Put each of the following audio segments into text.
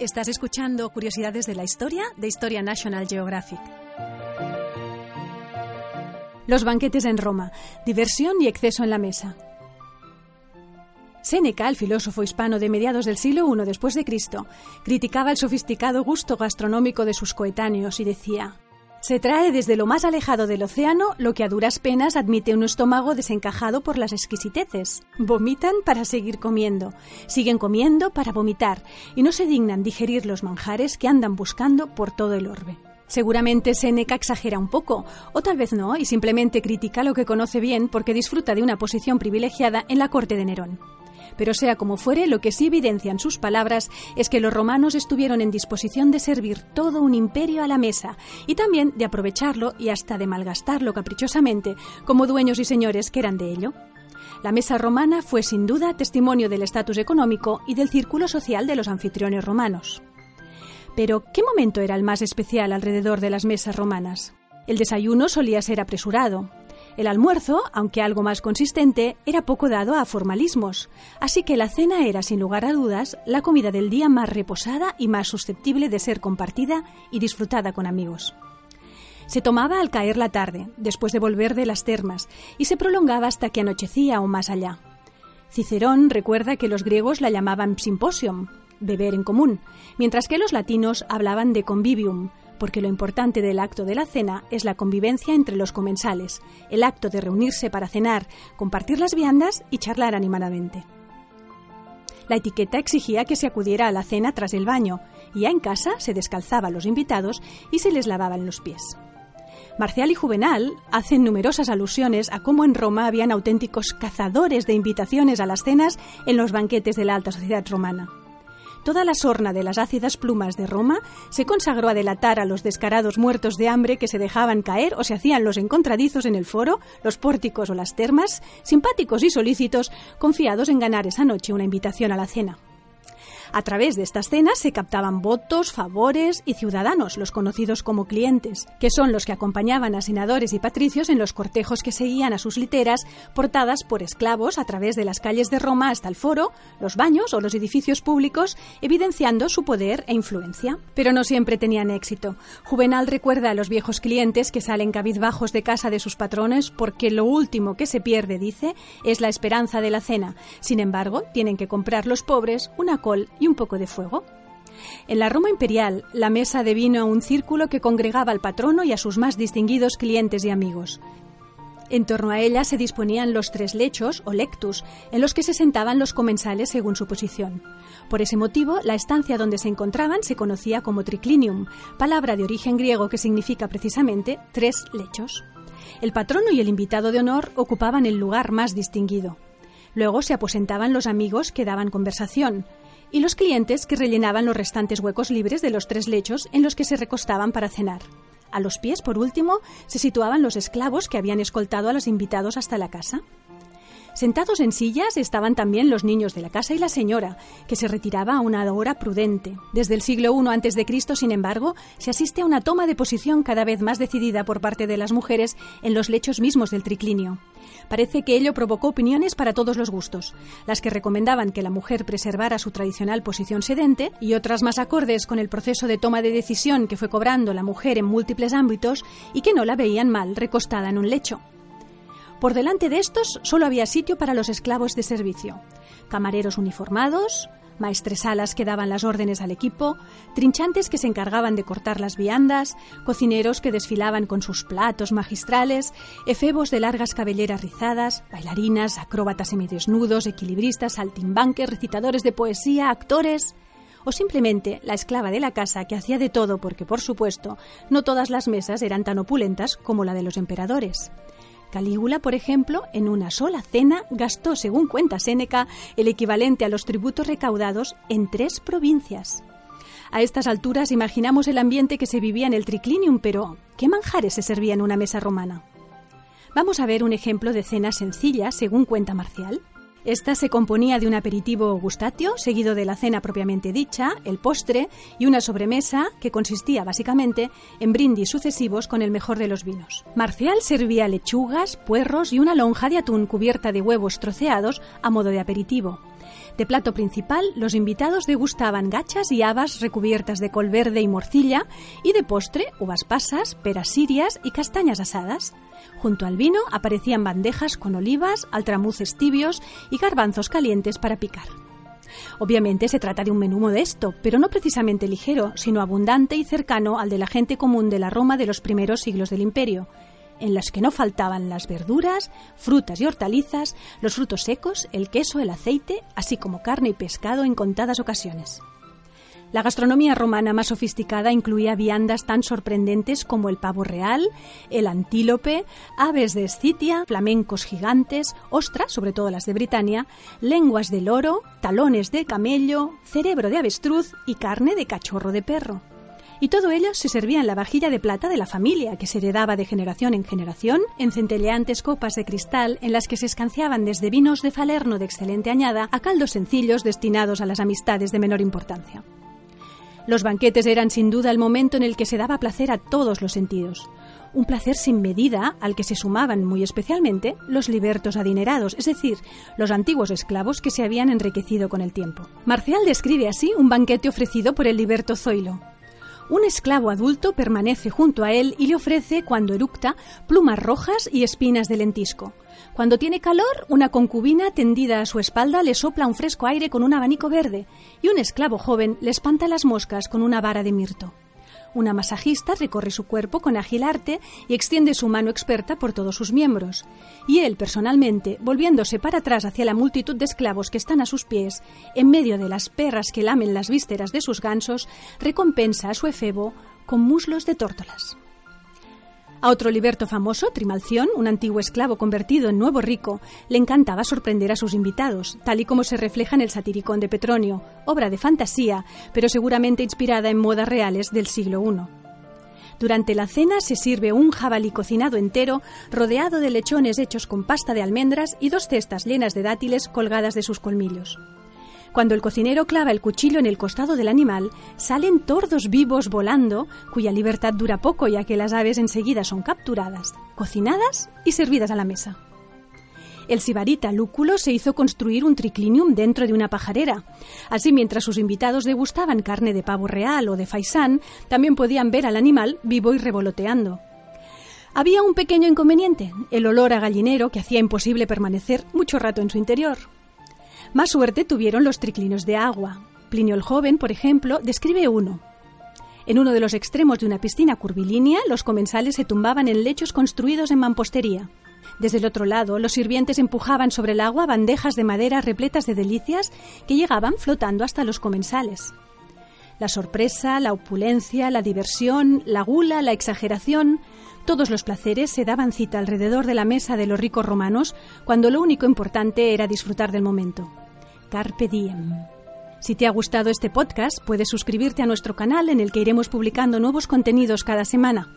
Estás escuchando Curiosidades de la Historia de Historia National Geographic. Los banquetes en Roma, diversión y exceso en la mesa. Séneca, el filósofo hispano de mediados del siglo I después de Cristo, criticaba el sofisticado gusto gastronómico de sus coetáneos y decía: se trae desde lo más alejado del océano lo que a duras penas admite un estómago desencajado por las exquisiteces. Vomitan para seguir comiendo, siguen comiendo para vomitar y no se dignan digerir los manjares que andan buscando por todo el orbe. Seguramente Séneca exagera un poco, o tal vez no, y simplemente critica lo que conoce bien porque disfruta de una posición privilegiada en la corte de Nerón. Pero sea como fuere, lo que sí evidencian sus palabras es que los romanos estuvieron en disposición de servir todo un imperio a la mesa y también de aprovecharlo y hasta de malgastarlo caprichosamente como dueños y señores que eran de ello. La mesa romana fue sin duda testimonio del estatus económico y del círculo social de los anfitriones romanos. Pero, ¿qué momento era el más especial alrededor de las mesas romanas? El desayuno solía ser apresurado, el almuerzo, aunque algo más consistente, era poco dado a formalismos, así que la cena era, sin lugar a dudas, la comida del día más reposada y más susceptible de ser compartida y disfrutada con amigos. Se tomaba al caer la tarde, después de volver de las termas, y se prolongaba hasta que anochecía o más allá. Cicerón recuerda que los griegos la llamaban symposium, beber en común, mientras que los latinos hablaban de convivium, porque lo importante del acto de la cena es la convivencia entre los comensales, el acto de reunirse para cenar, compartir las viandas y charlar animadamente. La etiqueta exigía que se acudiera a la cena tras el baño, y ya en casa se descalzaba a los invitados y se les lavaban los pies. Marcial y Juvenal hacen numerosas alusiones a cómo en Roma habían auténticos cazadores de invitaciones a las cenas en los banquetes de la alta sociedad romana. Toda la sorna de las ácidas plumas de Roma se consagró a delatar a los descarados muertos de hambre que se dejaban caer o se hacían los encontradizos en el foro, los pórticos o las termas, simpáticos y solícitos, confiados en ganar esa noche una invitación a la cena. A través de estas cenas se captaban votos, favores y ciudadanos, los conocidos como clientes, que son los que acompañaban a senadores y patricios en los cortejos que seguían a sus literas, portadas por esclavos a través de las calles de Roma hasta el foro, los baños o los edificios públicos, evidenciando su poder e influencia. Pero no siempre tenían éxito. Juvenal recuerda a los viejos clientes que salen cabizbajos de casa de sus patrones porque lo último que se pierde, dice, es la esperanza de la cena. Sin embargo, tienen que comprar los pobres una col y un poco de fuego. En la Roma imperial, la mesa devino un círculo que congregaba al patrono y a sus más distinguidos clientes y amigos. En torno a ella se disponían los tres lechos o lectus, en los que se sentaban los comensales según su posición. Por ese motivo, la estancia donde se encontraban se conocía como triclinium, palabra de origen griego que significa precisamente tres lechos. El patrono y el invitado de honor ocupaban el lugar más distinguido. Luego se aposentaban los amigos que daban conversación, y los clientes que rellenaban los restantes huecos libres de los tres lechos en los que se recostaban para cenar. A los pies, por último, se situaban los esclavos que habían escoltado a los invitados hasta la casa. Sentados en sillas estaban también los niños de la casa y la señora, que se retiraba a una hora prudente. Desde el siglo I a.C., sin embargo, se asiste a una toma de posición cada vez más decidida por parte de las mujeres en los lechos mismos del triclinio. Parece que ello provocó opiniones para todos los gustos, las que recomendaban que la mujer preservara su tradicional posición sedente y otras más acordes con el proceso de toma de decisión que fue cobrando la mujer en múltiples ámbitos y que no la veían mal recostada en un lecho. Por delante de estos solo había sitio para los esclavos de servicio, camareros uniformados, maestresalas que daban las órdenes al equipo, trinchantes que se encargaban de cortar las viandas, cocineros que desfilaban con sus platos magistrales, efebos de largas cabelleras rizadas, bailarinas, acróbatas semidesnudos, equilibristas, saltimbanques, recitadores de poesía, actores o simplemente la esclava de la casa que hacía de todo porque, por supuesto, no todas las mesas eran tan opulentas como la de los emperadores. Calígula, por ejemplo, en una sola cena gastó, según cuenta Séneca, el equivalente a los tributos recaudados en tres provincias. A estas alturas imaginamos el ambiente que se vivía en el triclinium, pero ¿qué manjares se servía en una mesa romana? Vamos a ver un ejemplo de cena sencilla, según cuenta Marcial. Esta se componía de un aperitivo gustatio, seguido de la cena propiamente dicha, el postre y una sobremesa que consistía básicamente en brindis sucesivos con el mejor de los vinos. Marcial servía lechugas, puerros y una lonja de atún cubierta de huevos troceados a modo de aperitivo. De plato principal, los invitados degustaban gachas y habas recubiertas de col verde y morcilla, y de postre, uvas pasas, peras sirias y castañas asadas. Junto al vino aparecían bandejas con olivas, altramuces tibios y garbanzos calientes para picar. Obviamente se trata de un menú modesto, pero no precisamente ligero, sino abundante y cercano al de la gente común de la Roma de los primeros siglos del imperio, en las que no faltaban las verduras, frutas y hortalizas, los frutos secos, el queso, el aceite, así como carne y pescado en contadas ocasiones. La gastronomía romana más sofisticada incluía viandas tan sorprendentes como el pavo real, el antílope, aves de Escitia, flamencos gigantes, ostras, sobre todo las de Britania, lenguas de loro, talones de camello, cerebro de avestruz y carne de cachorro de perro y todo ello se servía en la vajilla de plata de la familia, que se heredaba de generación en generación, en centelleantes copas de cristal en las que se escanciaban desde vinos de Falerno de excelente añada a caldos sencillos destinados a las amistades de menor importancia. Los banquetes eran sin duda el momento en el que se daba placer a todos los sentidos. Un placer sin medida al que se sumaban muy especialmente los libertos adinerados, es decir, los antiguos esclavos que se habían enriquecido con el tiempo. Marcial describe así un banquete ofrecido por el liberto Zoilo. Un esclavo adulto permanece junto a él y le ofrece, cuando eructa, plumas rojas y espinas de lentisco. Cuando tiene calor, una concubina tendida a su espalda le sopla un fresco aire con un abanico verde, y un esclavo joven le espanta las moscas con una vara de mirto. Una masajista recorre su cuerpo con ágil arte y extiende su mano experta por todos sus miembros. Y él, personalmente, volviéndose para atrás hacia la multitud de esclavos que están a sus pies, en medio de las perras que lamen las vísceras de sus gansos, recompensa a su efebo con muslos de tórtolas. A otro liberto famoso, Trimalción, un antiguo esclavo convertido en nuevo rico, le encantaba sorprender a sus invitados, tal y como se refleja en el Satiricón de Petronio, obra de fantasía, pero seguramente inspirada en modas reales del siglo I. Durante la cena se sirve un jabalí cocinado entero, rodeado de lechones hechos con pasta de almendras y dos cestas llenas de dátiles colgadas de sus colmillos. Cuando el cocinero clava el cuchillo en el costado del animal, salen tordos vivos volando, cuya libertad dura poco ya que las aves enseguida son capturadas, cocinadas y servidas a la mesa. El sibarita Lúculo se hizo construir un triclinium dentro de una pajarera. Así, mientras sus invitados degustaban carne de pavo real o de faisán, también podían ver al animal vivo y revoloteando. Había un pequeño inconveniente, el olor a gallinero que hacía imposible permanecer mucho rato en su interior. Más suerte tuvieron los triclinos de agua. Plinio el Joven, por ejemplo, describe uno. En uno de los extremos de una piscina curvilínea, los comensales se tumbaban en lechos construidos en mampostería. Desde el otro lado, los sirvientes empujaban sobre el agua bandejas de madera repletas de delicias que llegaban flotando hasta los comensales. La sorpresa, la opulencia, la diversión, la gula, la exageración, todos los placeres se daban cita alrededor de la mesa de los ricos romanos cuando lo único importante era disfrutar del momento. Si te ha gustado este podcast, puedes suscribirte a nuestro canal en el que iremos publicando nuevos contenidos cada semana.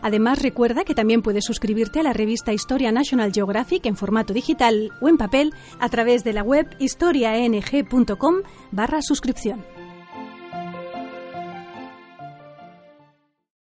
Además, recuerda que también puedes suscribirte a la revista Historia National Geographic en formato digital o en papel a través de la web historiaeng.com barra suscripción.